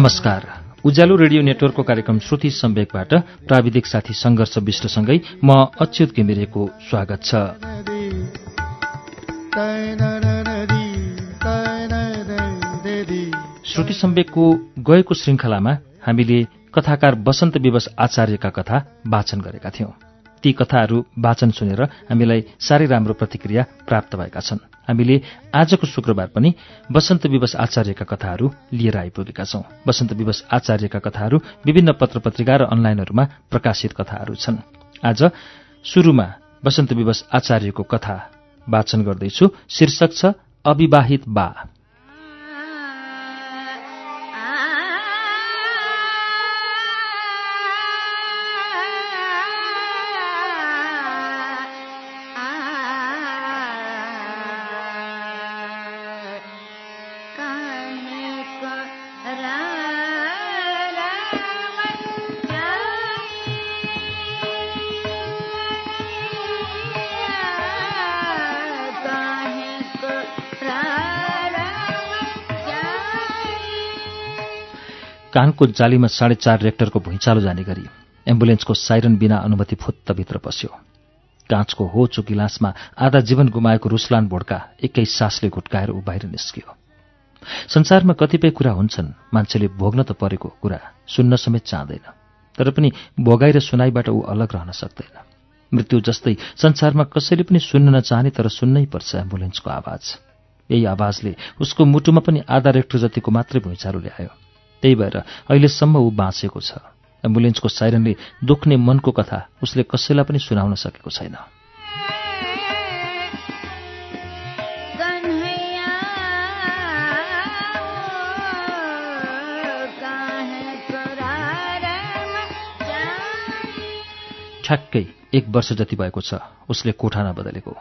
नमस्कार। उज्यालो रेडियो नेटवर्कको कार्यक्रम श्रुति सम्वेकबाट प्राविधिक साथी संघर्ष विष्टसँगै म अच्युत घिमिरेको स्वागत छ। श्रुति सम्वेकको गएको श्रृङ्खलामा हामीले कथाकार वसन्त विवश आचार्यका कथा वाचन गरेका थियौं। ती कथाहरू वाचन सुनेर हामीलाई साह्रै राम्रो प्रतिक्रिया प्राप्त भएका छन्। हामीले आजको शुक्रबार पनि वसन्त विवश आचार्यका कथाहरू लिएर आइपुगेका छौं। वसन्त विवश आचार्यका कथाहरू विभिन्न पत्र पत्रिका र अनलाइनहरूमा प्रकाशित कथाहरू छन्। आज शुरूमा वसन्त विवश आचार्यको कथा वाचन गर्दैछु। शीर्षक छ अविवाहित बा। कानको जालीमा साढे चार रेक्टरको भुइँचालो जाने गरी एम्बुलेन्सको साइरन बिना अनुमति फुत्तभित्र पस्यो। काँचको हो गिलासमा आधा जीवन गुमाएको रुसलान भोड्का एकै सासले घुट्काएर ऊ बाहिर निस्कियो। संसारमा कतिपय कुरा हुन्छन् मान्छेले भोग्न त परेको कुरा सुन्न समेत चाहँदैन तर पनि भोगाई र सुनाईबाट ऊ अलग रहन सक्दैन। मृत्यु जस्तै संसारमा कसैले पनि सुन्न नचाहने तर सुन्नै पर्छ एम्बुलेन्सको आवाज। यही आवाजले उसको मुटुमा पनि आधा रेक्टर जतिको मात्रै भुइँचालो ल्यायो। त्यही भएर अहिलेसम्म ऊ बाँचेको छ। एम्बुलेन्सको साइरनले दुख्ने मनको कथा उसले कसैलाई पनि सुनाउन सकेको छैन। ठ्याक्कै एक वर्ष जति भएको छ उसले कोठा नबदलेको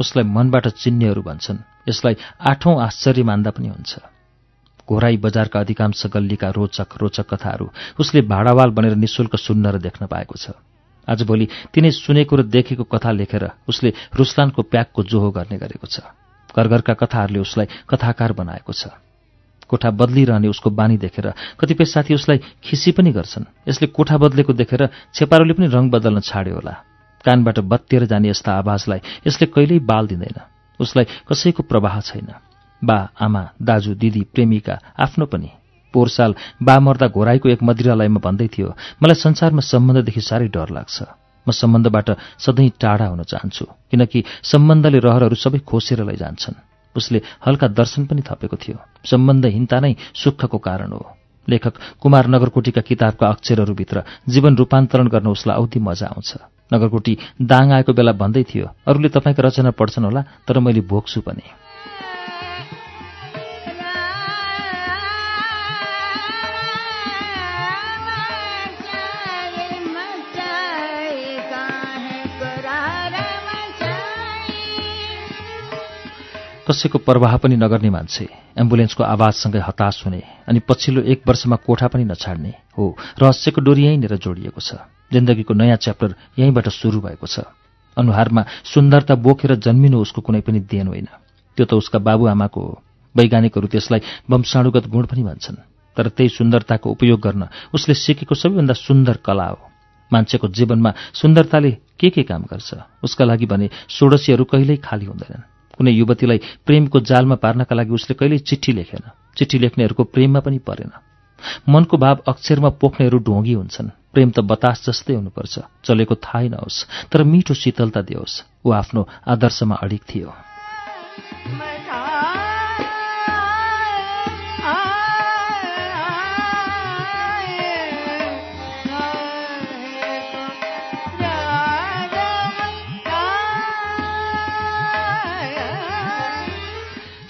उसलाई मनबाट चिन्नेहरू भन्छन्। यसलाई आठौं आश्चर्य मान्दा पनि हुन्छ। घोराई बजारका अधिकांश गल्लीका रोचक रोचक कथाहरू। उसले भाडावाल बनेर निशुल्क सुन्न र देख्न पाएको छ। आजभोलि तिनै सुनेको र देखेको कथा लेखेर उसले रुसलानको प्याकको जोहो गर्ने गरेको छ। घरघरका कथाहरूले उसलाई कथाकार बनाएको छ। कोठा बदलिरहने उसको बानी देखेर कतिपय साथी उसलाई खिसी पनि गर्छन्। यसले कोठा बदलेको देखेर छेपारोले पनि रङ बदल्न छाड्यो होला। कानबाट बत्तिएर जाने यस्ता आवाजलाई यसले कहिल्यै बाल दिँदैन। उसलाई कसैको प्रवाह छैन। बा आमा दाजु दिदी प्रेमिका आफ्नो पनि। पोहोर साल बा मर्दा घोराईको एक मदिरालयमा भन्दै थियो मलाई संसारमा सम्बन्धदेखि साह्रै डर लाग्छ। म सम्बन्धबाट सधैँ टाढा हुन चाहन्छु किनकि सम्बन्धले रहरहरू सबै खोसेर लैजान्छन्। उसले हल्का दर्शन पनि थपेको थियो। सम्बन्धहीनता नै सुखको कारण हो। लेखक कुमार नगरकोटीका किताबका अक्षरहरूभित्र जीवन रूपान्तरण गर्न उसलाई औधी मजा आउँछ। नगरकोटी दाङ आएको बेला भन्दै थियो अरूले तपाईँको रचना पढ्छन् होला तर मैले भोग्छु पनि। कसैको प्रवाह पनि नगर्ने मान्छे एम्बुलेन्सको आवाजसँगै हताश हुने अनि पछिल्लो एक वर्षमा कोठा पनि नछाड्ने हो रहस्यको डोरी यहीँनिर जोडिएको छ। जिन्दगीको नयाँ च्याप्टर यहीँबाट सुरु भएको छ। अनुहारमा सुन्दरता बोकेर जन्मिनु उसको कुनै पनि देन होइन। त्यो त उसका बाबुआमाको हो। वैज्ञानिकहरू त्यसलाई वंशाणुगत गुण पनि भन्छन्। तर त्यही सुन्दरताको उपयोग गर्न उसले सिकेको सबैभन्दा सुन्दर कला हो। मान्छेको जीवनमा सुन्दरताले के के काम गर्छ? उसका लागि भने षोडशीहरू कहिल्यै खाली हुँदैनन्। कुनै युवतीलाई प्रेमको जालमा पार्नका लागि उसले कहिल्यै चिठी लेखेन। चिठी लेख्नेहरूको प्रेममा पनि परेन। मनको भाव अक्षरमा पोख्नेहरू ढोंगी हुन्छन्। प्रेम त बतास जस्तै हुनुपर्छ। चलेको थाहै नहोस् तर मिठो शीतलता दियोस्। ऊ आफ्नो आदर्शमा अडिक थियो।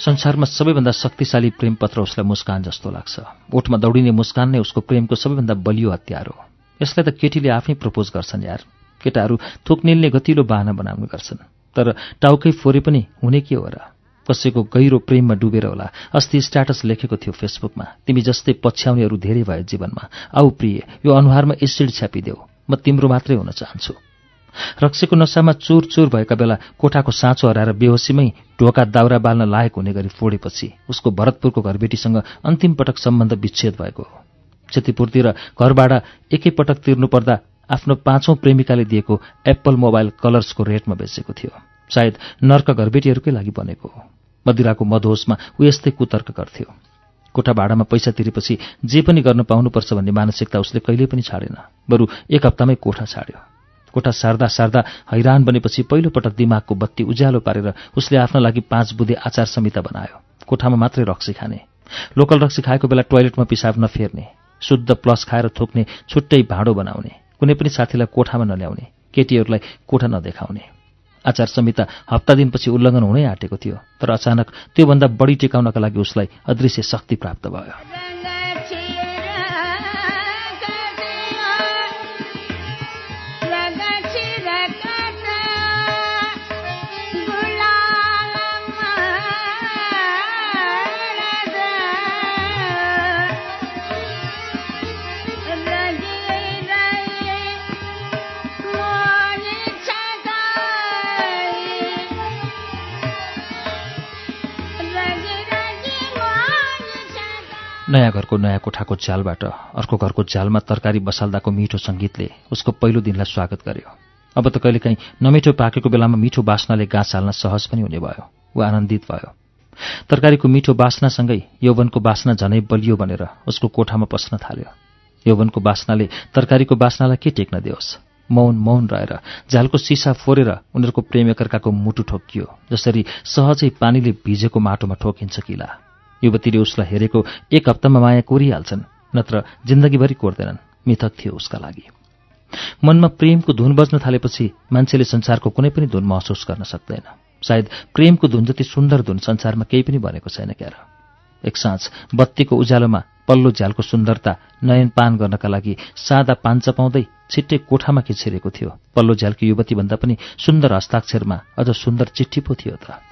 संसारमा सबैभन्दा शक्तिशाली प्रेम पत्र उसलाई मुस्कान जस्तो लाग्छ। ओठमा दौडिने मुस्कान नै उसको प्रेमको सबैभन्दा बलियो हतियार हो। यसलाई त केटीले आफै प्रपोज गर्छन् यार। केटाहरू थोक निल्ने गतिलो बाहना बनाउने गर्छन्। तर टाउकै फोरे पनि हुने के हो र? कसैको गहिरो प्रेममा डुबेर होला। अस्ति स्ट्याटस लेखेको थियो फेसबुकमा। तिमी जस्तै पछ्याउनेहरू धेरै भयो जीवनमा। आऊ प्रिय यो अनुहारमा एसिड छ्यापिदेऊ। म तिम्रो मात्रै हुन चाहन्छु। रक्सीको नसामा चुर चुर भएका बेला कोठाको साँचो हराएर बेहोसीमै ढोका दाउरा बाल्न लायक हुने गरी फोडेपछि उसको भरतपुरको घरबेटीसँग अन्तिम पटक सम्बन्ध विच्छेद भएको हो। क्षतिपूर्ति र घरबाट एकैपटक तिर्नुपर्दा आफ्नो पाँचौं प्रेमिकाले दिएको एप्पल मोबाइल कलर्सको रेटमा बेचेको थियो। सायद नर्क घरबेटीहरूकै लागि बनेको हो। मदिराको मधोसमा ऊ यस्तै कुतर्क गर्थ्यो। कोठा भाडामा पैसा तिरेपछि जे पनि गर्न पाउनुपर्छ भन्ने मानसिकता उसले कहिल्यै पनि छाडेन। बरु एक हप्तामै कोठा छाड्यो। कोठा सार्दा सार्दा हैरान बनेपछि पहिलोपटक दिमागको बत्ती उज्यालो पारेर उसले आफ्नो लागि पाँच बुधे आचार संहिता बनायो। कोठामा मात्रै रक्सी खाने। लोकल रक्सी खाएको बेला टोयलेटमा पिसाब नफेर्ने। शुद्ध प्लस खाएर थोक्ने छुट्टै भाँडो बनाउने। कुनै पनि साथीलाई कोठामा नल्याउने। केटीहरूलाई कोठा नदेखाउने। आचार संहिता हप्ता दिनपछि उल्लङ्घन हुनै आँटेको थियो तर अचानक त्योभन्दा बढी टिकाउनका लागि उसलाई अदृश्य शक्ति प्राप्त भयो। नयाँ घरको नयाँ कोठाको झ्यालबाट अर्को घरको झ्यालमा तरकारी बसाल्दाको मिठो सङ्गीतले उसको पहिलो दिनलाई स्वागत गर्यो। अब त कहिलेकाहीँ नमिठो पाकेको बेलामा मिठो बास्नाले गाँस हाल्न सहज पनि हुने भयो ऊ आनन्दित भयो। तरकारीको मिठो बास्नासँगै यौवनको बास्ना झनै बलियो भनेर उसको कोठामा पस्न थाल्यो। यौवनको बास्नाले तरकारीको बास्नालाई के टेक्न दियोस् मौन मौन रहेर झ्यालको सिसा फोरेर उनीहरूको प्रेम एकर्काको मुटु ठोकियो जसरी सहजै पानीले भिजेको माटोमा ठोकिन्छ किला। युवतीले उसलाई हेरेको एक हप्तामा माया कोरिहाल्छन् नत्र जिन्दगीभरि कोर्दैनन्। मिथक थियो उसका लागि। मनमा प्रेमको धुन बज्न थालेपछि मान्छेले संसारको कुनै पनि धुन महसुस गर्न सक्दैन। सायद प्रेमको धुन जति सुन्दर धुन संसारमा केही पनि बनेको छैन क्यार। एक साँझ बत्तीको उज्यालोमा पल्लो झ्यालको सुन्दरता नयन पान गर्नका लागि सादा पाञ्च पाउँदै छिट्टै कोठामा खिचिरहेको थियो। पल्लो झ्यालको युवतीभन्दा पनि सुन्दर हस्ताक्षरमा अझ सुन्दर चिठी पो थियो त।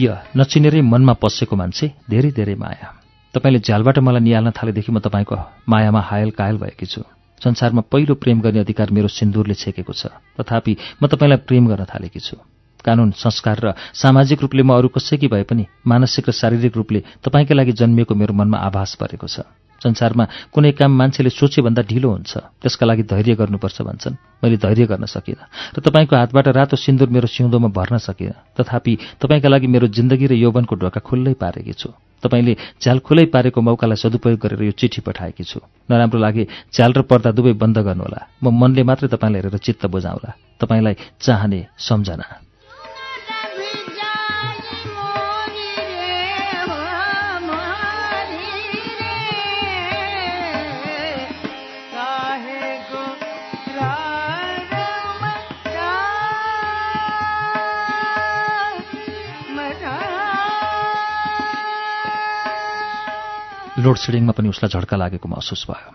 प्रिय नचिनेरै मनमा पसेको मान्छे धेरै धेरै माया। तपाईँले झ्यालबाट मलाई निहाल्न थालेदेखि म तपाईँको मायामा हायल कायल भएकी छु। संसारमा पहिलो प्रेम गर्ने अधिकार मेरो सिन्दुरले छेकेको छ। तथापि म तपाईँलाई प्रेम गर्न थालेकी छु। कानून संस्कार र सामाजिक रूपले म अरू कसैकी भए पनि मानसिक र शारीरिक रूपले तपाईँकै लागि जन्मिएको मेरो मनमा आभास परेको छ। संसारमा कुनै काम मान्छेले सोचेभन्दा ढिलो हुन्छ। त्यसका लागि धैर्य गर्नुपर्छ भन्छन्। मैले धैर्य गर्न सकिनँ। र तपाईँको हातबाट रातो सिन्दुर मेरो सिउँदोमा भर्न सकिनँ। तथापि तपाईँका लागि मेरो जिन्दगी र यौवनको ढोका खुल्लै पारेकी छु। तपाईँले झ्याल खुलै पारेको मौकालाई सदुपयोग गरेर यो चिठी पठाएकी छु। नराम्रो लागि झ्याल र पर्दा दुवै बन्द गर्नुहोला। म मनले मात्रै तपाईँलाई हेरेर चित्त बुझाउला। तपाईँलाई चाहने सम्झना। लोड सेडिङमा पनि उसलाई झड्का लागेको महसुस भयो।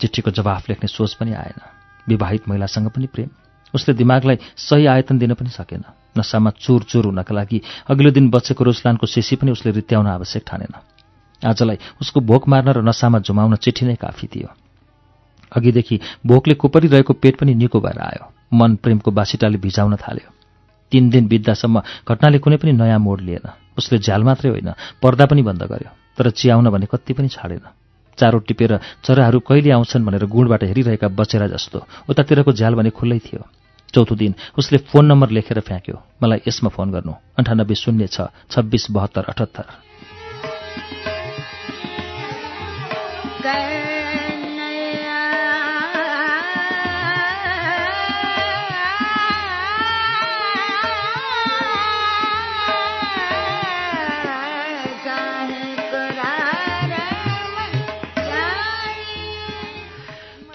चिठीको जवाफ लेख्ने सोच पनि आएन। विवाहित महिलासँग पनि प्रेम। उसले दिमागलाई सही आयतन दिन पनि सकेन। नसामा चुर चुर हुनका लागि अघिल्लो दिन बचेको रोसलानको सेसी पनि उसले रित्याउन आवश्यक ठानेन। आजलाई उसको भोक मार्न र नसामा झुमाउन चिठी नै काफी थियो। अघिदेखि भोकले कुपरिरहेको पेट पनि निको भएर आयो। मन प्रेमको बासिटाले भिजाउन थाल्यो। तीन दिन बित्दासम्म घटनाले कुनै पनि नयाँ मोड लिएन। उसले झ्याल मात्रै होइन पर्दा पनि बन्द गर्यो। तर चियाउन भने कति पनि छाडेन। चारो टिपेर चराहरू कहिले आउँछन् भनेर गुणबाट हेरिरहेका बचेरा जस्तो उतातिरको झ्याल भने खुल्लै थियो। चौथो दिन उसले फोन नम्बर लेखेर फ्याँक्यो। मलाई यसमा फोन गर्नु। अन्ठानब्बे शून्य छ छब्बिस बहत्तर अठहत्तर।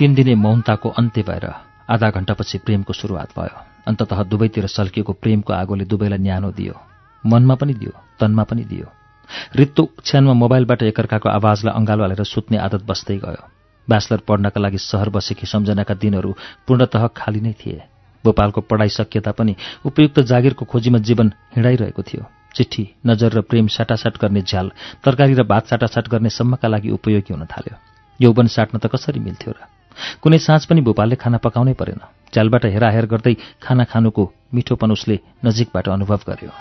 तीन दिने मौनताको अन्त्य भएर आधा घण्टापछि प्रेमको सुरुवात भयो। अन्तत दुवैतिर सल्किएको प्रेमको आगोले दुवैलाई न्यानो दियो। मनमा पनि दियो तनमा पनि दियो। रित्तो क्षणमा मोबाइलबाट एकअर्काको आवाजलाई अँगालो हालेर सुत्ने आदत बस्दै गयो। ब्याचलर पढ्नका लागि सहर बसेकी सम्झनाका दिनहरू पूर्णतः खाली नै थिए। भोपालको पढाइ सकिएता पनि उपयुक्त जागिरको खोजीमा जीवन हिँडाइरहेको थियो। चिठी नजर र प्रेम साटासाट गर्ने झ्याल तरकारी र भात साटासाट गर्ने सम्मका लागि उपयोगी हुन थाल्यो। यौवन साट्न त कसरी मिल्थ्यो र? कुनै साँझ पनि भोपालले खाना पकाउनै परेन। झ्यालबाट हेराहेर गर्दै खाना खानुको मिठोपन उसले नजिकबाट अनुभव गर्यो।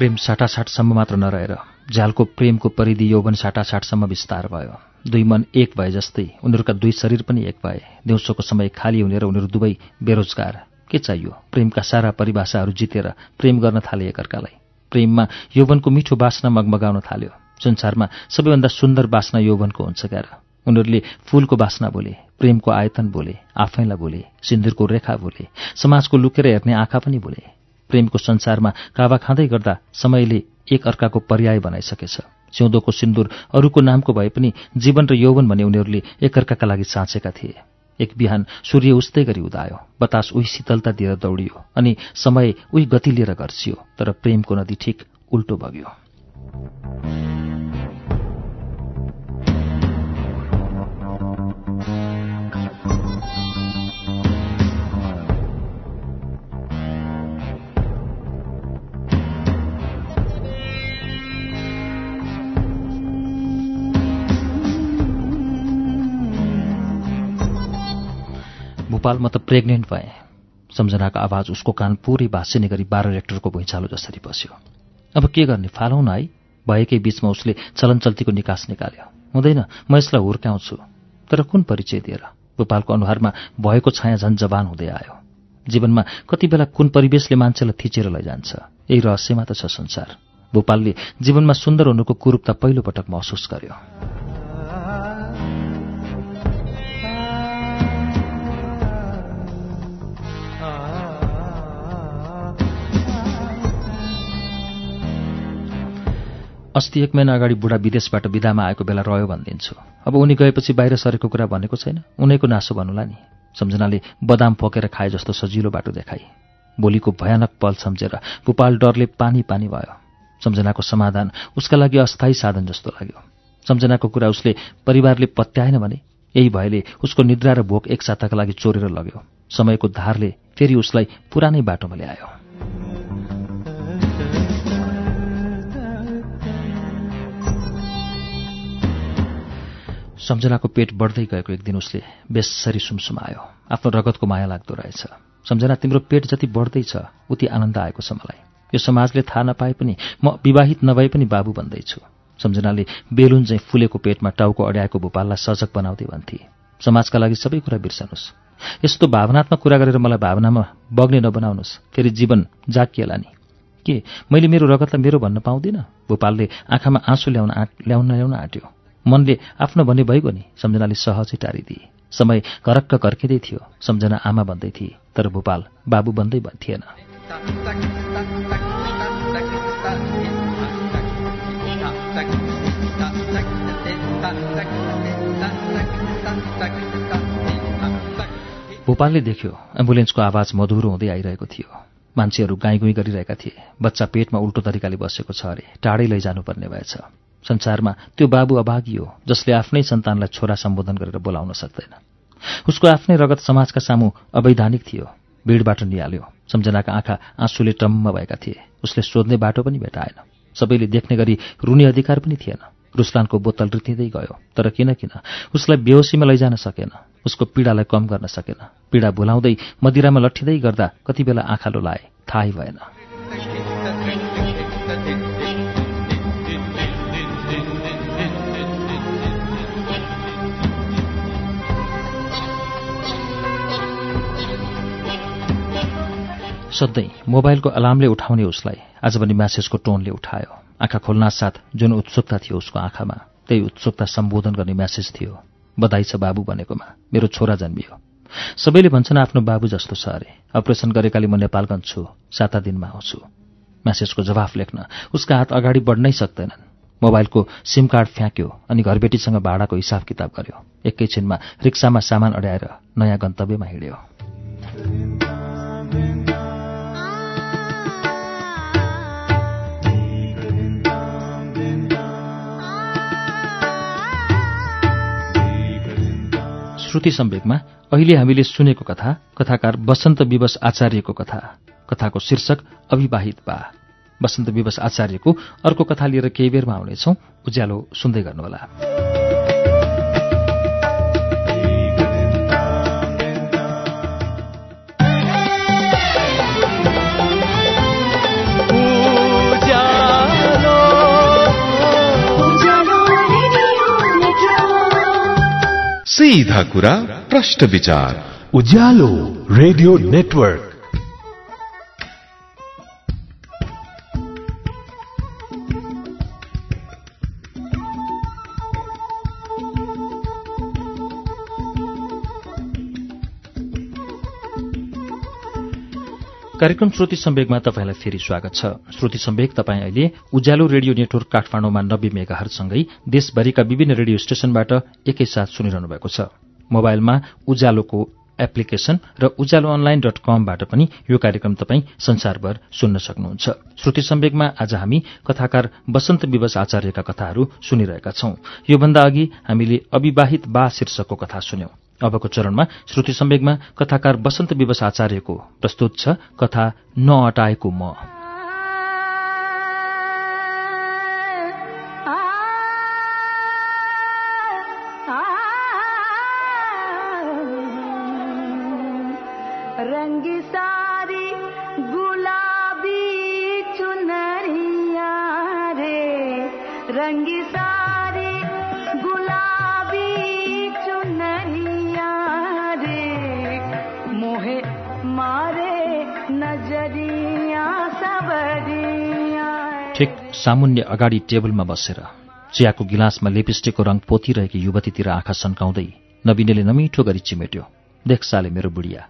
प्रेम साटासाटसम्म मात्र नरहेर झ्यालको प्रेमको परिधि यौवन साटासाटसम्म विस्तार भयो। दुई मन एक भए जस्तै उनीहरूका दुई शरीर पनि एक भए। दिउँसोको समय खाली हुने र उनीहरू दुवै बेरोजगार। के चाहियो? प्रेमका सारा परिभाषाहरू जितेर प्रेम गर्न थाले एकअर्कालाई। प्रेममा यौवनको मिठो बास्ना मगमगाउन थाल्यो। संसारमा सबैभन्दा सुन्दर बास्ना यौवनको हुन्छ क्यार उनीहरूले फूलको बास्ना बोले प्रेमको आयतन बोले आफैलाई बोले सिन्दुरको रेखा बोले समाजको लुकेर हेर्ने आँखा पनि बोले। प्रेमको संसारमा कावा खाँदै गर्दा समयले एक अर्काको पर्याय बनाइसकेछ। सिउँदोको सिन्दुर अरूको नामको भए पनि जीवन र यौवन भने उनीहरूले एकअर्काका लागि साँचेका थिए। एक बिहान सूर्य उस्तै गरी उदायो बतास उही शीतलता दिएर दौडियो अनि समय उही गति लिएर घर्सियो तर प्रेमको नदी ठिक उल्टो बग्यो। भोपाल म त प्रेग्नेन्ट भएँ। सम्झनाको आवाज उसको कान पुरै भाँसिने गरी बाह्र रेक्टरको भुइँचालो जसरी बस्यो। अब के गर्ने फालौँ न है। भएकै बीचमा उसले चलनचल्तीको निकास निकाल्यो। हुँदैन म यसलाई हुर्काउँछु। तर कुन परिचय दिएर? भोपालको अनुहारमा भएको छाया झन् जवान हुँदै आयो। जीवनमा कति बेला कुन परिवेशले मान्छेलाई थिचेर लैजान्छ यही रहस्यमा त छ संसार। भोपालले जीवनमा सुन्दर हुनुको कुरूपता पहिलोपटक महसुस गर्यो। अस्ति एक महिना अगाडि बुढा विदेशबाट विदामा आएको बेला रह्यो भनिदिन्छु। अब उनी गएपछि बाहिर सरेको कुरा भनेको छैन। उनैको नासो भन्नुला नि। सम्झनाले बदाम पकेर खाए जस्तो सजिलो बाटो देखाई। भोलिको भयानक पल सम्झेर गोपाल डरले पानी पानी भयो। सम्झनाको समाधान उसका लागि अस्थायी साधन जस्तो लाग्यो। सम्झनाको कुरा उसले परिवारले पत्याएन भने यही भएले उसको निद्रा र भोक एक साताका लागि चोरेर लग्यो। समयको धारले फेरि उसलाई पुरानै बाटोमा ल्यायो। सम्झनाको पेट बढ्दै गएको एक दिन उसले बेसरी सुमसुमायो। आफ्नो रगतको माया लाग्दो रहेछ। सम्झना तिम्रो पेट जति बढ्दैछ उति आनन्द आएको छ मलाई। यो समाजले थाहा नपाए पनि म विवाहित नभए पनि बाबु भन्दैछु सम्झनाले बेलुन चाहिँ फुलेको पेटमा टाउको अड्याएको भोपाललाई सजग बनाउँदै भन्थे। समाजका लागि सबै कुरा बिर्सनुहोस्। यस्तो भावनात्मक कुरा गरेर मलाई भावनामा बग्ने नबनाउनुहोस्। फेरि जीवन जाकिएला नि। के? मैले मेरो रगतलाई मेरो भन्न पाउँदिनँ? भोपालले आँखामा आँसु ल्याउन ल्याउन ल्याउन आँट्यो। मनले आफ्नो भने भइगयो नि सम्झनाले सहजै टारिदिए। समय करक्क कर्किँदै थियो। सम्झना आमा भन्दै थिए तर भोपाल बाबु बन्दै थिएन। भोपालले देख्यो एम्बुलेन्सको आवाज मधुरो हुँदै आइरहेको थियो। मान्छेहरू गाईगुई गरिरहेका थिए। बच्चा पेटमा उल्टो तरिकाले बसेको छ अरे टाढै लैजानुपर्ने भएछ। संसारमा त्यो बाबु अभागी हो जसले आफ्नै सन्तानलाई छोरा सम्बोधन गरेर बोलाउन सक्दैन। उसको आफ्नै रगत समाजका सामु अवैधानिक थियो भिडबाट निहाल्यो सम्झनाका आँखा आँसुले टम्म भएका थिए उसले सोध्ने बाटो पनि भेटाएन सबैले देख्ने गरी रुने अधिकार पनि थिएन रुस्लानको बोतल रितिँदै गयो तर किन किन उसलाई बेहोसीमा लैजान सकेन उसको पीडालाई कम गर्न सकेन पीडा भुलाउँदै मदिरामा लट्ठिँदै गर्दा कति बेला आँखालो लाए थाहै भएन। सधैँ मोबाइलको अलार्मले उठाउने उसलाई आज पनि म्यासेजको टोनले उठायो। आँखा खोल्ना साथ जुन उत्सुकता थियो उसको आँखामा त्यही उत्सुकता सम्बोधन गर्ने म्यासेज थियो बधाई छ बाबु भनेकोमा। मेरो छोरा जन्मियो। सबैले भन्छन् आफ्नो बाबु जस्तो छ अरे। अपरेसन गरेकाले म नेपालगञ्ज छु। साता दिनमा आउँछु। म्यासेजको जवाफ लेख्न। उसका हात अगाडि बढ्नै सक्दैनन्। मोबाइलको सिम कार्ड फ्याँक्यो अनि घरबेटीसँग भाडाको हिसाब किताब गर्यो। एकैछिनमा रिक्सामा सामान अड्याएर नयाँ गन्तव्यमा हिँड्यो। श्रुति सम्वेकमा अहिले हामीले सुनेको कथा कथाकार वसन्त विवश आचार्यको कथा कथाको शीर्षक अविवाहित बा। वसन्त विवश आचार्यको अर्को कथा लिएर केही बेरमा आउनेछौ। उज्यालो सुन्दै गर्नुहोला। सीधा कुरा प्रश्न विचार। Ujyaalo radio network. कार्यक्रम श्रुति सम्वेकमा तपाईँलाई फेरि स्वागत छ। श्रुति सम्वेक तपाईँ अहिले उज्यालो रेडियो नेटवर्क काठमाडौँमा नब्बे मेगाहरूसँगै देशभरिका विभिन्न रेडियो स्टेशनबाट एकैसाथ सुनिरहनु भएको छ। मोबाइलमा उज्यालोको एप्लिकेशन र उज्यालो अनलाइन डट कमबाट पनि यो कार्यक्रम तपाईँ संसारभर सुन्न सक्नुहुन्छ। श्रुति सम्वेकमा आज हामी कथाकार वसन्त विवश आचार्यका कथाहरू सुनिरहेका छौं। योभन्दा अघि हामीले अविवाहित बा शीर्षकको कथा सुन्यौं। अबको चरणमा श्रुति सम्वेगमा कथाकार वसन्त विवश आचार्यको प्रस्तुत छ कथा नअटाएको म। रंगी सारी ठिक सामुन्य अगाडि टेबलमा बसेर चियाको गिलासमा लिपस्टिकको रङ पोतिरहेकी युवतीतिर आँखा सन्काउँदै नवीनले नमिठो गरी चिमेट्यो। देख साले मेरो बुढिया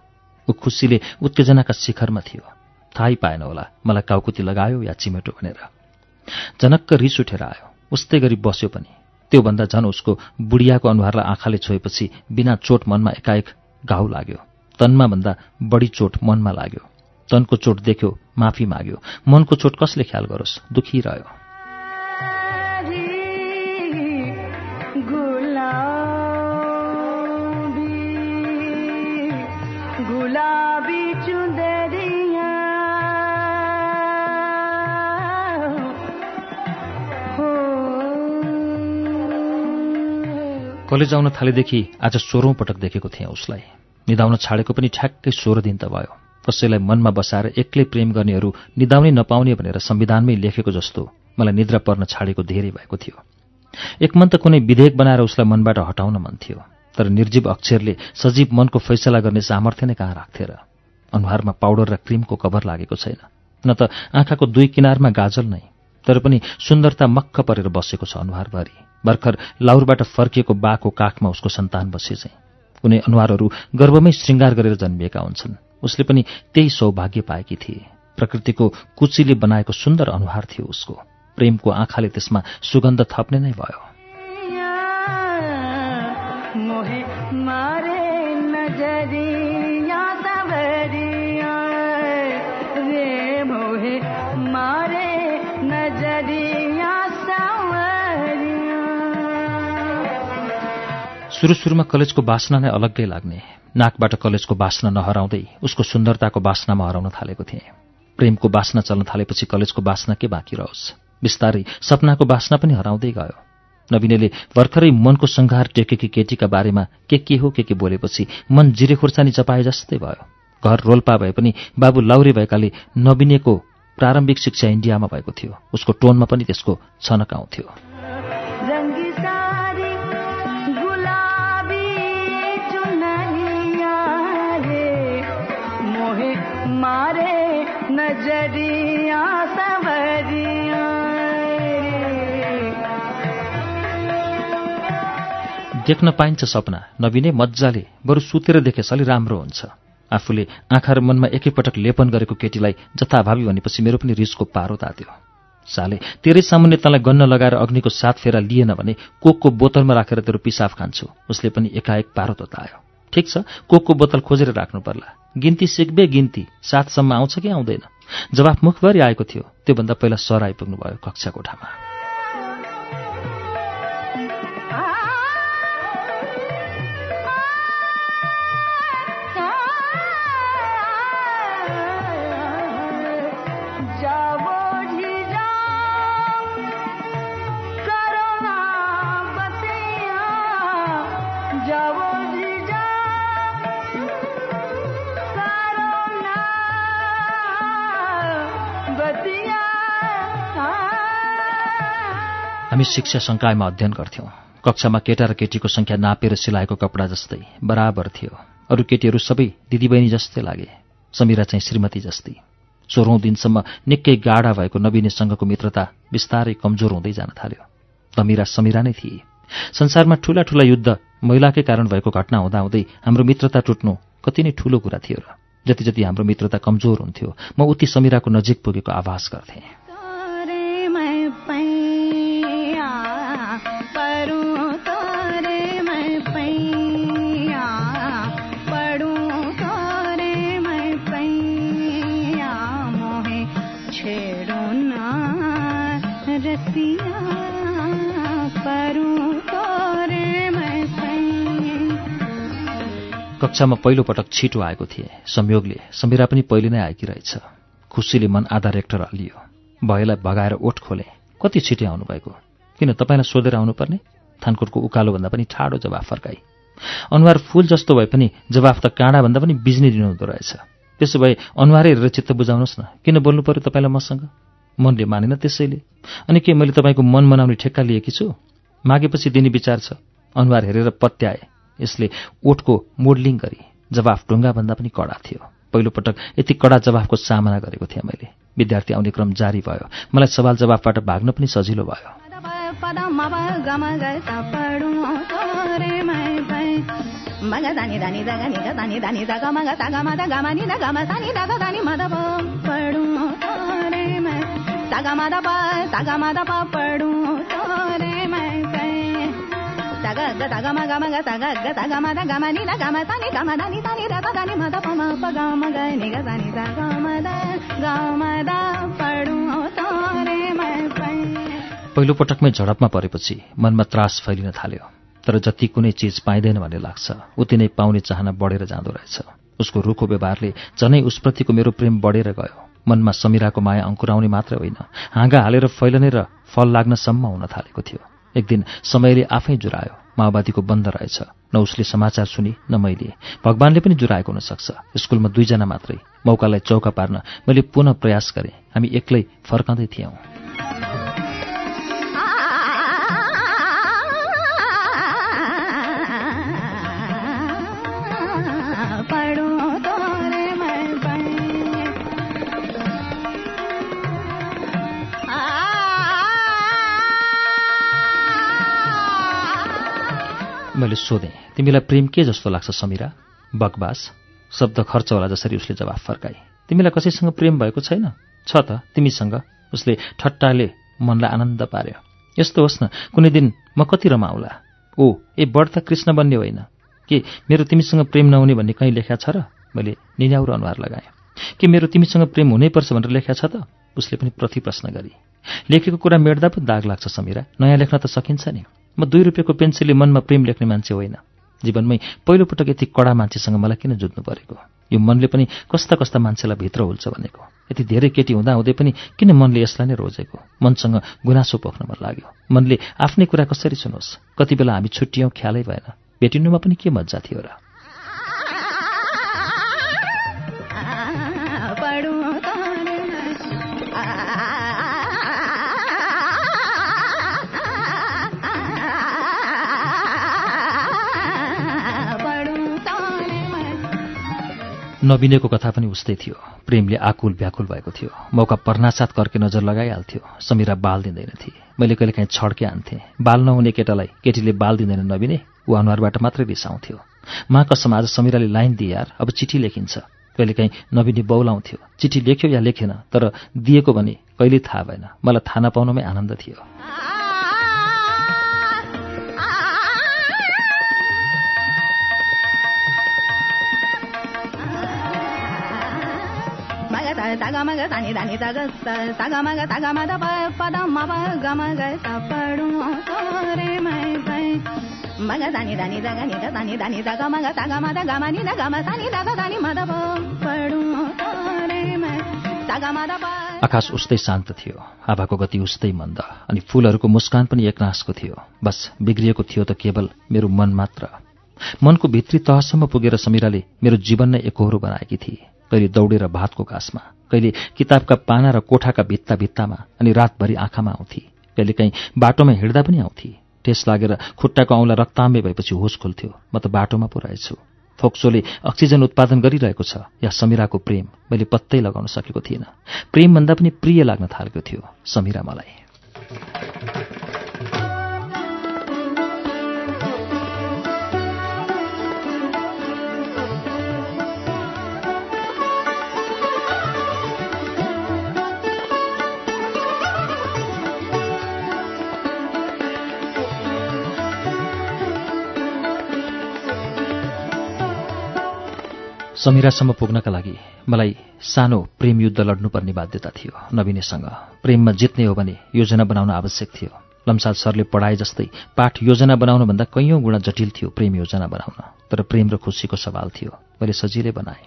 ऊ खुसीले उत्तेजनाका शिखरमा थियो। थाहै पाएन होला मलाई काउकुती लगायो या चिमेटो भनेर जनक्क रिस उठेर आयो। उस्तै गरी बस्यो पनि। त्योभन्दा झन् उसको बुढियाको अनुहारलाई आँखाले छोएपछि बिना चोट मनमा एकाएक घाउ लाग्यो। तनमा भन्दा बढी चोट मनमा लाग्यो। तनको चोट देख्यो माफी माग्यो। मनको चोट कसले ख्याल गरोस्? दुखी रह्यो। कलेज आउन थालेदेखि आज सोह्रौँ पटक देखेको थिएँ उसलाई। निधाउन छाडेको पनि ठ्याक्कै सोह्र दिन त भयो। कसैलाई मनमा बसाएर एक्लै प्रेम गर्नेहरू निदाउनै नपाउने भनेर संविधानमै लेखेको जस्तो मलाई निद्रा पर्न छाडेको धेरै भएको थियो। एक मन त कुनै विधेयक बनाएर उसलाई मनबाट हटाउन मन थियो तर निर्जीव अक्षरले सजीव मनको फैसला गर्ने सामर्थ्य नै कहाँ राख्थे र अनुहारमा पाउडर र क्रिमको कभर लागेको छैन। न त आँखाको दुई किनारमा गाजल नै तर पनि सुन्दरता मक्ख परेर बसेको छ अनुहारभरि। भर्खर लाउरबाट फर्किएको बाको काखमा उसको सन्तान बसे चाहिँ। कुनै अनुहारहरू गर्वमै श्रृङ्गार गरेर जन्मिएका हुन्छन्। उसले पनि त्यही सौभाग्य पाएकी थिए। प्रकृतिको कुचीले बनाएको सुन्दर अनुहार थियो उसको। प्रेमको आँखाले त्यसमा सुगन्ध थप्ने नै भयो। सुरु सुरुमा कलेजको बासना नै अलग्गै लाग्ने। नाकबाट कलेजको बासना नहराउँदै उसको सुन्दरताको बासनामा हराउन थालेको थिएँ। प्रेमको बासना चल्न थालेपछि कलेजको बासना के बाँकी रहोस्? बिस्तारै सपनाको बासना पनि हराउँदै गयो। नवीनले भर्खरै मनको सङ्घार टेकेकी केटीका बारेमा के के हो के के बोलेपछि मन जिरे खुर्सानी चपाए जस्तै भयो। घर रोल्पा भए पनि बाबु लाउरे भएकाले नवीनेको प्रारम्भिक शिक्षा इन्डियामा भएको थियो। उसको टोनमा पनि त्यसको छनक आउँथ्यो देख्न पाइन्छ सपना नबिने मजाले बरु सुतेर देखेस अलि राम्रो हुन्छ। आफूले आँखा र मनमा एकैपटक लेपन गरेको केटीलाई जथाभावी भनेपछि मेरो पनि रिसको पारो तात्यो। साले तेरै सामुन्ने तँलाई गन्न लगाएर अग्निको सात फेरा लिएन भने कोकको बोतलमा राखेर तेरो पिसाब खान्छु उसले पनि एकाएक पारो ततायो ठिक छ कोकको बोतल खोजेर राख्नु पर्ला गिन्ती सिक्बे गिन्ती सातसम्म आउँछ कि आउँदैन? जवाफ मुखभरि आएको थियो त्योभन्दा पहिला सर आइपुग्नु भयो कक्षा कोठामा हामी शिक्षा संकायमा अध्ययन गर्थ्यौं। कक्षामा केटा र केटीको संख्या नापेर सिलाएको कपडा जस्तै बराबर थियो। अरू केटीहरू सबै दिदीबहिनी जस्तै लागे समीरा चाहिँ श्रीमती जस्तै। सोह्रौं दिनसम्म निकै गाढा भएको नवीनेसँगको मित्रता बिस्तारै कमजोर हुँदै जान थाल्यो। तमिरा समीरा नै थिए। संसारमा ठूला ठूला युद्ध महिलाकै कारण भएको घटना हुँदाहुँदै हाम्रो मित्रता टुट्नु कति नै ठूलो कुरा थियो र जति जति हाम्रो मित्रता कमजोर हुन्थ्यो म उति समीराको नजिक पुगेको आभास गर्थेँ। कक्षामा पहिलो पटक छिटो आएको थिए। संयोगले समीरा पनि पहिले नै आएकी रहेछ खुसीले मन आधा रेक्टर हल्लियो भयलाई भगाएर ओठ खोले। कति छिटै आउनुभएको? किन तपाईँलाई सोधेर आउनुपर्ने? थानकोटको उकालोभन्दा पनि ठाडो जवाफ फर्काई। अनुहार फूल जस्तो भए पनि जवाफ त काँडाभन्दा पनि बिज्ने दिनुहुँदो रहेछ। त्यसो भए अनुहारै हेरेर चित्त बुझाउनुहोस् न। किन बोल्नु पर्यो तपाईँलाई मसँग? मनले मानेन त्यसैले। अनि के मैले तपाईँको मन मनाउने ठेक्का लिएकी छु? मागेपछि दिने विचार छ। अनुहार हेरेर पत्याए। यसले ओठको मोडलिङ गरी जवाफ ढुङ्गाभन्दा पनि कडा थियो। पहिलोपटक यति कडा जवाफको सामना गरेको थिएँ मैले। विद्यार्थी आउने क्रम जारी भयो। मलाई सवाल जवाफबाट भाग्न पनि सजिलो भयो। पहिलोपटकमै झडपमा परेपछि मनमा त्रास फैलिन थाल्यो तर जति कुनै चिज पाइँदैन भन्ने लाग्छ उति नै पाउने चाहना बढेर जाँदो रहेछ। उसको रुखो व्यवहारले झनै उसप्रतिको मेरो प्रेम बढेर गयो। मनमा समीराको माया अङ्कुराउने मात्रै होइन हाँगा हालेर फैलने र फल लाग्नसम्म हुन थालेको थियो। एक दिन समयले आफै जुरायो माओवादीको बन्द रहेछ। न उसले समाचार सुनि न मैले। भगवानले पनि जुराएको हुनसक्छ। स्कुलमा दुईजना मात्रै। मौकालाई चौका पार्न मैले पुनः प्रयास गरेँ। हामी एक्लै फर्काउँदै थियौँ। मैले सोधेँ तिमीलाई प्रेम के जस्तो लाग्छ समीरा? बकवास शब्द खर्च होला जसरी उसले जवाफ फर्काए। तिमीलाई कसैसँग प्रेम भएको छैन? छ त तिमीसँग। उसले ठट्टाले मनलाई आनन्द पार्यो। यस्तो होस् न कुनै दिन म कति रमाउला? ओ ए बढ त कृष्ण बन्ने होइन। के मेरो तिमीसँग प्रेम नहुने भन्ने कहीँ लेखा छ र? मैले निन्याउरो अनुहार लगाएँ। के मेरो तिमीसँग प्रेम हुनैपर्छ भनेर लेखा छ त? उसले पनि प्रति प्रश्न गरी। लेखेको कुरा मेट्दा पो दाग लाग्छ समीरा। नयाँ लेख्न त सकिन्छ नि। म दुई रुपियाँको पेन्सिलले मनमा प्रेम लेख्ने मान्छे होइन। जीवनमै पहिलोपटक यति कडा मान्छेसँग मलाई किन जुझ्नु परेको? यो मनले पनि कस्ता कस्ता मान्छेलाई भित्र हुल्छ भनेको। यति धेरै केटी हुँदा हुँदै पनि किन मनले यसलाई नै रोजेको? मनसँग गुनासो पोख्न मन लाग्यो। मनले आफ्नै कुरा कसरी सुनोस्? कति बेला हामी छुट्टियौँ ख्यालै भएन। भेटिनुमा पनि के मजा थियो र? नबिनेको कथा पनि उस्तै थियो। प्रेमले आकुल व्याकुल भएको थियो। मौका पर्नासाथ कर्के नजर लगाइहाल्थ्यो। समीरा बाल दिँदैनथे मैले कहिलेकाहीँ छड्के आन्थेँ। बाल नहुने केटालाई केटीले बाल दिँदैन नबिने ऊ अनुहारबाट मात्रै रिसाउँथ्यो मा कसम आज समिराले लाइन दिए यार अब चिठी लेखिन्छ। कहिलेकाहीँ नबिनी बौलाउँथ्यो। चिठी लेख्यो या लेखेन तर दिएको भने कहिले थाहा भएन। मलाई थाहा नपाउनमै आनन्द थियो। आकाश उस्तै शान्त थियो हावाको गति उस्तै मन्द अनि फूलहरूको मुस्कान पनि एकनाशको थियो। बस बिग्रिएको थियो त केवल मेरो मन मात्र। मनको भित्री तहसम्म पुगेर समीराले मेरो जीवन नै एकहोरो बनाएकी थिए कहिले दौडेर भातको घाँसमा। कहिले किताबका पाना र कोठाका भित्ता भित्तामा अनि रातभरि आँखामा आउँथे। कहिलेकाहीँ बाटोमा हिँड्दा पनि आउँथे। ठेस लागेर खुट्टाको औँला रक्ताम्बे भएपछि होस खुल्थ्यो। म त बाटोमा पो रहेछु। फोक्सोले अक्सिजन उत्पादन गरिरहेको छ। या समिराको प्रेम मैले पत्तै लगाउन सकेको थिइनँ प्रेमभन्दा पनि प्रिय लाग्न थालेको थियो समिरा मलाई। समिरासम्म पुग्नका लागि मलाई सानो प्रेम युद्ध लड्नुपर्ने बाध्यता थियो। नवीनेसँग प्रेममा जित्ने हो भने योजना बनाउन आवश्यक थियो। लम्साल सरले पढाए जस्तै पाठ योजना बनाउनुभन्दा कैयौँ गुणा जटिल थियो प्रेम योजना बनाउन। तर प्रेम र खुसीको सवाल थियो। मैले सजिलै बनाएँ।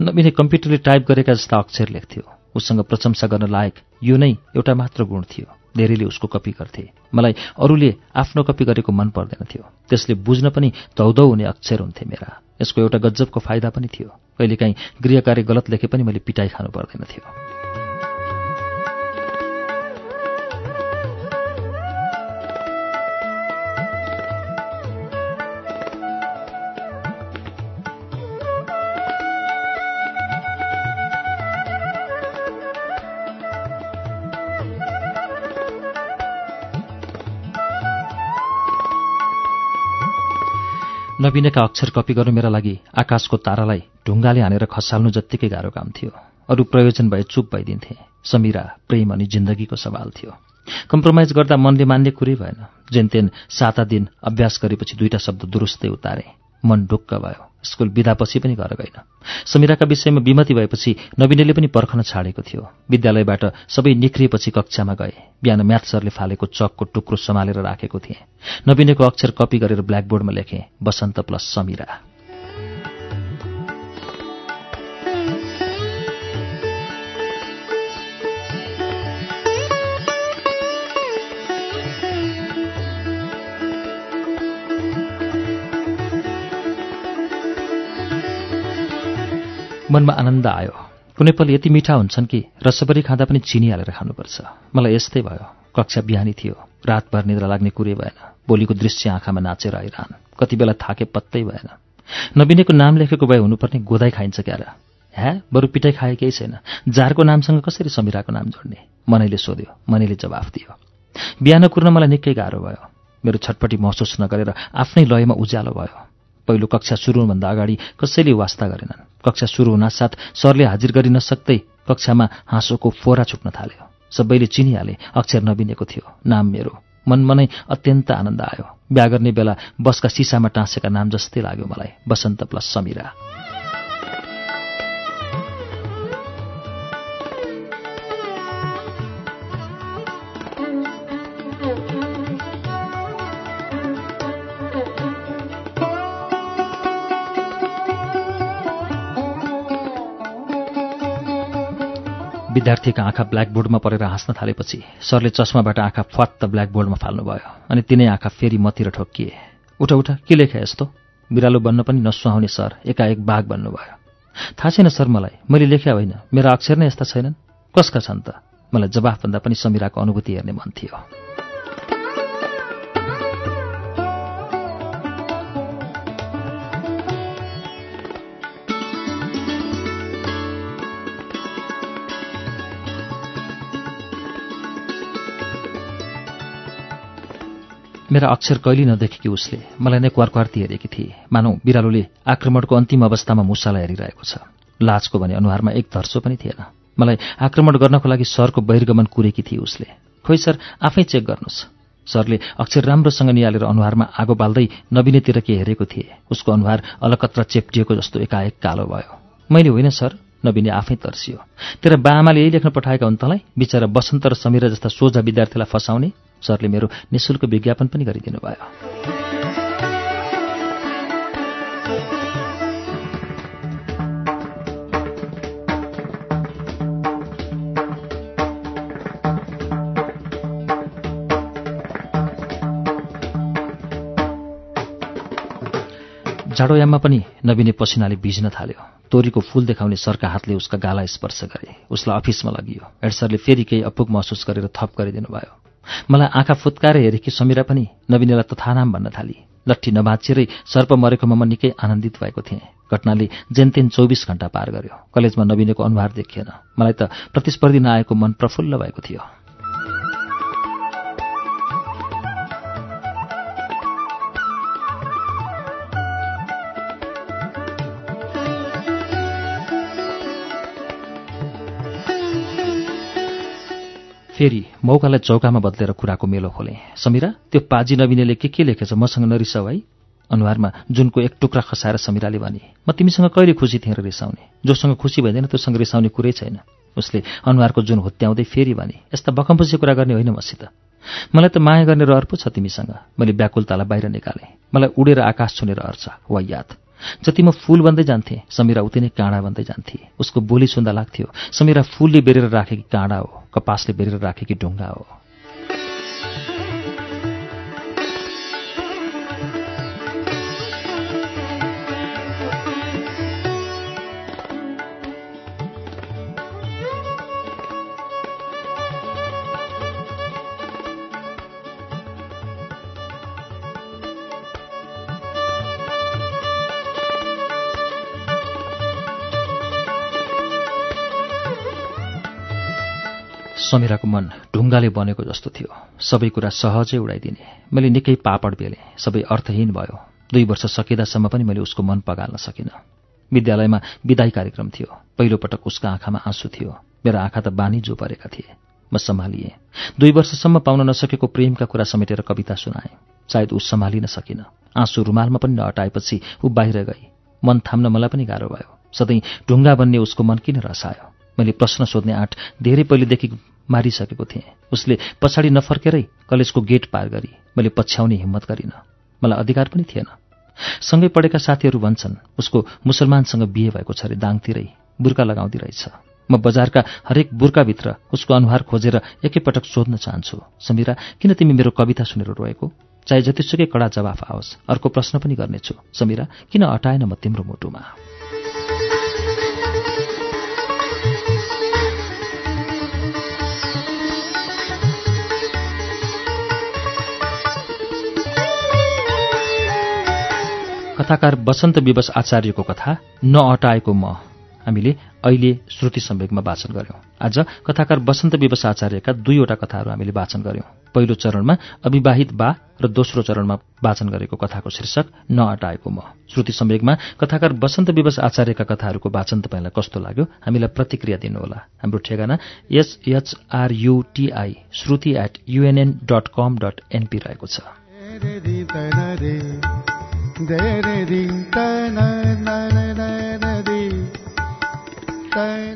नवीने कम्प्युटरले टाइप गरेका जस्ता अक्षर लेख्थ्यो। उसँग प्रशंसा गर्न लायक यो नै एउटा मात्र गुण थियो। धेरैले उसको कपी गर्थे। मलाई अरूले आफ्नो कपी गरेको मन पर्दैन थियो। त्यसले बुझ्न पनि धौधौ हुने अक्षर हुन्थे मेरा। यसको एउटा गज्जबको फाइदा पनि थियो। कहिलेकाहीँ गृह कार्य गलत लेखे पनि मैले पिटाइ खानु पर्दैन थियो। नबिनेका अक्षर कपी गर्नु मेरा लागि आकाशको तारालाई ढुङ्गाले हानेर खसाल्नु जत्तिकै गाह्रो काम थियो। अरू प्रयोजन भए चुप भइदिन्थे। समिरा प्रेम अनि जिन्दगीको सवाल थियो। कम्प्रोमाइज गर्दा मनले मान्ने कुरै भएन। जेनतेन साता दिन अभ्यास गरेपछि दुईटा शब्द दुरुस्तै उतारे। मन ढुक्क भयो। स्कुल बिदापछि पनि घर गइन। समिराका विषयमा विमति भएपछि नवीनले पनि पर्खन छाडेको थियो। विद्यालयबाट सबै निख्रिएपछि कक्षामा गए। बिहान म्याथ सरले फालेको चकको टुक्रो सम्हालेर राखेको थिएँ। नवीनेको अक्षर कपी गरेर ब्ल्याकबोर्डमा लेखेँ बसन्त प्लस समिरा। मनमा आनन्द आयो। कुनै पल यति मिठा हुन्छन् कि रसबरी खाँदा पनि चिनी हालेर खानुपर्छ। मलाई यस्तै भयो। कक्षा बिहानी थियो। रातभर निद्रा लाग्ने कुरै भएन। भोलिको दृश्य आँखामा नाचेर आइरहन्। कति बेला थाके पत्तै भएन। नबिनेको नाम लेखेको भए हुनुपर्ने गोदाई खाइन्छ क्यार। ह्या बरु पिटाइ खाए केही छैन। जारको नामसँग कसरी समिराको नाम जोड्ने? मनैले सोध्यो। मनैले जवाफ दियो। बिहान कुर्न मलाई निकै गाह्रो भयो। मेरो छटपट्टि महसुस नगरेर आफ्नै लयमा उज्यालो भयो। पहिलो कक्षा सुरु हुनुभन्दा अगाडि कसैले वास्ता गरेनन्। कक्षा सुरु हुनासाथ सरले हाजिर गरिन सक्दै कक्षामा हाँसोको फोरा छुट्न थाल्यो। सबैले चिनिहाले अक्षर नबिनेको थियो। नाम मेरो। मनमनै अत्यन्त आनन्द आयो। बिहा गर्ने बेला बसका सिसामा टाँसेका नाम जस्तै लाग्यो मलाई। बसन्त प्लस समिरा। विद्यार्थीका आँखा ब्ल्याकबोर्डमा परेर हाँस्न थालेपछि सरले चस्माबाट आँखा फ्वात्त ब्ल्याकबोर्डमा फाल्नुभयो अनि तिनै आँखा फेरि मतिर ठोक्किए। उठ उठ के लेखे यस्तो? बिरालो बन्न पनि नसुहाउने सर एकाएक बाघ बन्नुभयो। थाहा छैन सर मलाई मैले लेख्या होइन मेरा अक्षर नै यस्ता छैनन्? कसका छन् त? मलाई जवाफभन्दा पनि समिराको अनुभूति हेर्ने मन थियो। मेरा अक्षर कहिले नदेखेकी उसले। मलाई नै क्वारक्वार्ती हेरेकी थिए। मानौ बिरालोले आक्रमणको अन्तिम अवस्थामा मुसालाई हेरिरहेको छ। लाजको भने अनुहारमा एक धर्सो पनि थिएन। मलाई आक्रमण गर्नको लागि सरको बहिर्गमन कुरेकी थिए उसले। खोइ सर आफै चेक गर्नुहोस्। सरले अक्षर राम्रोसँग निहालेर अनुहारमा आगो बाल्दै नबिनेतिर के हेरेको थिए। उसको अनुहार अलकत्र चेप्टिएको जस्तो एकाएक कालो भयो। मैले होइन सर नबिने आफै तर्सियो। तेरा बाआमाले यही लेख्न पठाएका हुन् तँलाई बिचरा बसन्त र समीरा जस्ता सोझा विद्यार्थीलाई फसाउने सरले मेरो निशुल्क विज्ञापन पनि गरिदिनु भयो जाडोयाममा पनि नबिने पसिनाले भिज्न थाल्यो। तोरीको फूल देखाउने सरका हातले उसका गाला स्पर्श गरे। उसलाई अफिसमा लगियो। हेड सरले फेरि केही अपुग महसुस गरेर थप गरिदिनु भयो मलाई आँखा फुत्काएर हेरेकी समीरा पनि नबिनेलाई तथानाम भन्न थाली। लट्ठी नबाँचिएरै सर्प मरेकोमा म निकै आनन्दित भएको थिएँ। घटनाले जेनतेन चौबिस घण्टा पार गर्यो। कलेजमा नबिनेको अनुहार देखिएन। मलाई त प्रतिस्पर्धी नआएको मन प्रफुल्ल भएको थियो। फेरि मौकालाई चौकामा बदलेर कुराको मेलो खोले। समीरा त्यो पाजी नबिनेले के के लेखेछ मसँग नरिसाउ है अनुहारमा जुनको एक टुक्रा खसाएर समीराले भने म तिमीसँग कहिले खुसी थिएँ र रिसाउने? जोसँग खुसी भइँदैन त्योसँग रिसाउने कुरै छैन। उसले अनुहारको जुन हुत्याउँदै फेरि भने यस्ता बकम्पसी कुरा गर्ने होइन मसित मलाई त माया गर्ने रहर पो छ तिमीसँग। मैले व्याकुलतालाई बाहिर निकालेँ। मलाई उडेर आकाश छुनेर अर्छ वा याद। जति म फूल बन्दै जान्थेँ समीरा उति नै काँडा बन्दै जान्थे। उसको बोली सुन्दा लाग्थ्यो समीरा फूलले बेरेर राखेकी काँडा हो कपासले बेरेर राखेकी ढुङ्गा हो। समीराको मन ढुङ्गाले बनेको जस्तो थियो। सबै कुरा सहजै उडाइदिने। मैले निकै पापड बेलेँ। सबै अर्थहीन भयो। दुई वर्ष सकिँदासम्म पनि मैले उसको मन पगाल्न सकिनँ। विद्यालयमा विदाई कार्यक्रम थियो। पहिलोपटक उसको आँखामा आँसु थियो। मेरा आँखा त बानी जो परेका थिए। म सम्हालिएँ। दुई वर्षसम्म पाउन नसकेको प्रेमका कुरा समेटेर कविता सुनाएँ। सायद ऊ सम्हालिन सकिन। आँसु रुमालमा पनि नअटाएपछि ऊ बाहिर गई। मन थाम्न मलाई पनि गाह्रो भयो। सधैँ ढुङ्गा बन्ने उसको मन किन रसायो? मैले प्रश्न सोध्ने आँट धेरै पहिलेदेखि मारिसकेको थिएँ। उसले पछाडि नफर्केरै कलेजको गेट पार गरी मैले पछ्याउने हिम्मत गरिनँ। मलाई अधिकार पनि थिएन। सँगै पढेका साथीहरू भन्छन् उसको मुसलमानसँग बिहे भएको छ अरे दाङतिरै बुर्का लगाउँदै रहेछ। म बजारका हरेक बुर्काभित्र उसको अनुहार खोजेर एकैपटक सोध्न चाहन्छु। समीरा किन तिमी मेरो कविता सुनेर रोएको? चाहे जतिसुकै कडा जवाफ आओस् अर्को प्रश्न पनि गर्नेछु। समीरा किन अटाएन म तिम्रो मुटुमा? कथाकार वसन्त विवश आचार्यको कथा नअटाएको म। हामीले अहिले श्रुति सम्वेकमा वाचन गऱ्यौं आज कथाकार वसन्त विवश आचार्यका दुईवटा कथाहरू हामीले वाचन गऱ्यौं पहिलो चरणमा अविवाहित बा र दोस्रो चरणमा वाचन गरेको कथाको शीर्षक नअटाएको म। श्रुति सम्वेकमा कथाकार वसन्त विवश आचार्यका कथाहरूको वाचन तपाईँलाई कस्तो लाग्यो हामीलाई प्रतिक्रिया दिनुहोला। हाम्रो ठेगाना SHRUTI Shruti at UNN dot com dot NP रहेको छ।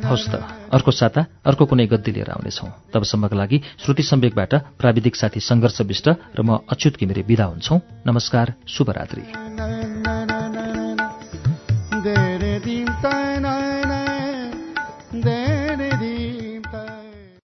हवस् त अर्को साता अर्को कुनै गद्दी लिएर आउनेछौँ। तबसम्मका लागि श्रुति सम्वेकबाट प्राविधिक साथी सङ्घर्ष विष्ट र म अच्युत घिमिरे विदा हुन्छौँ। नमस्कार शुभरात्री।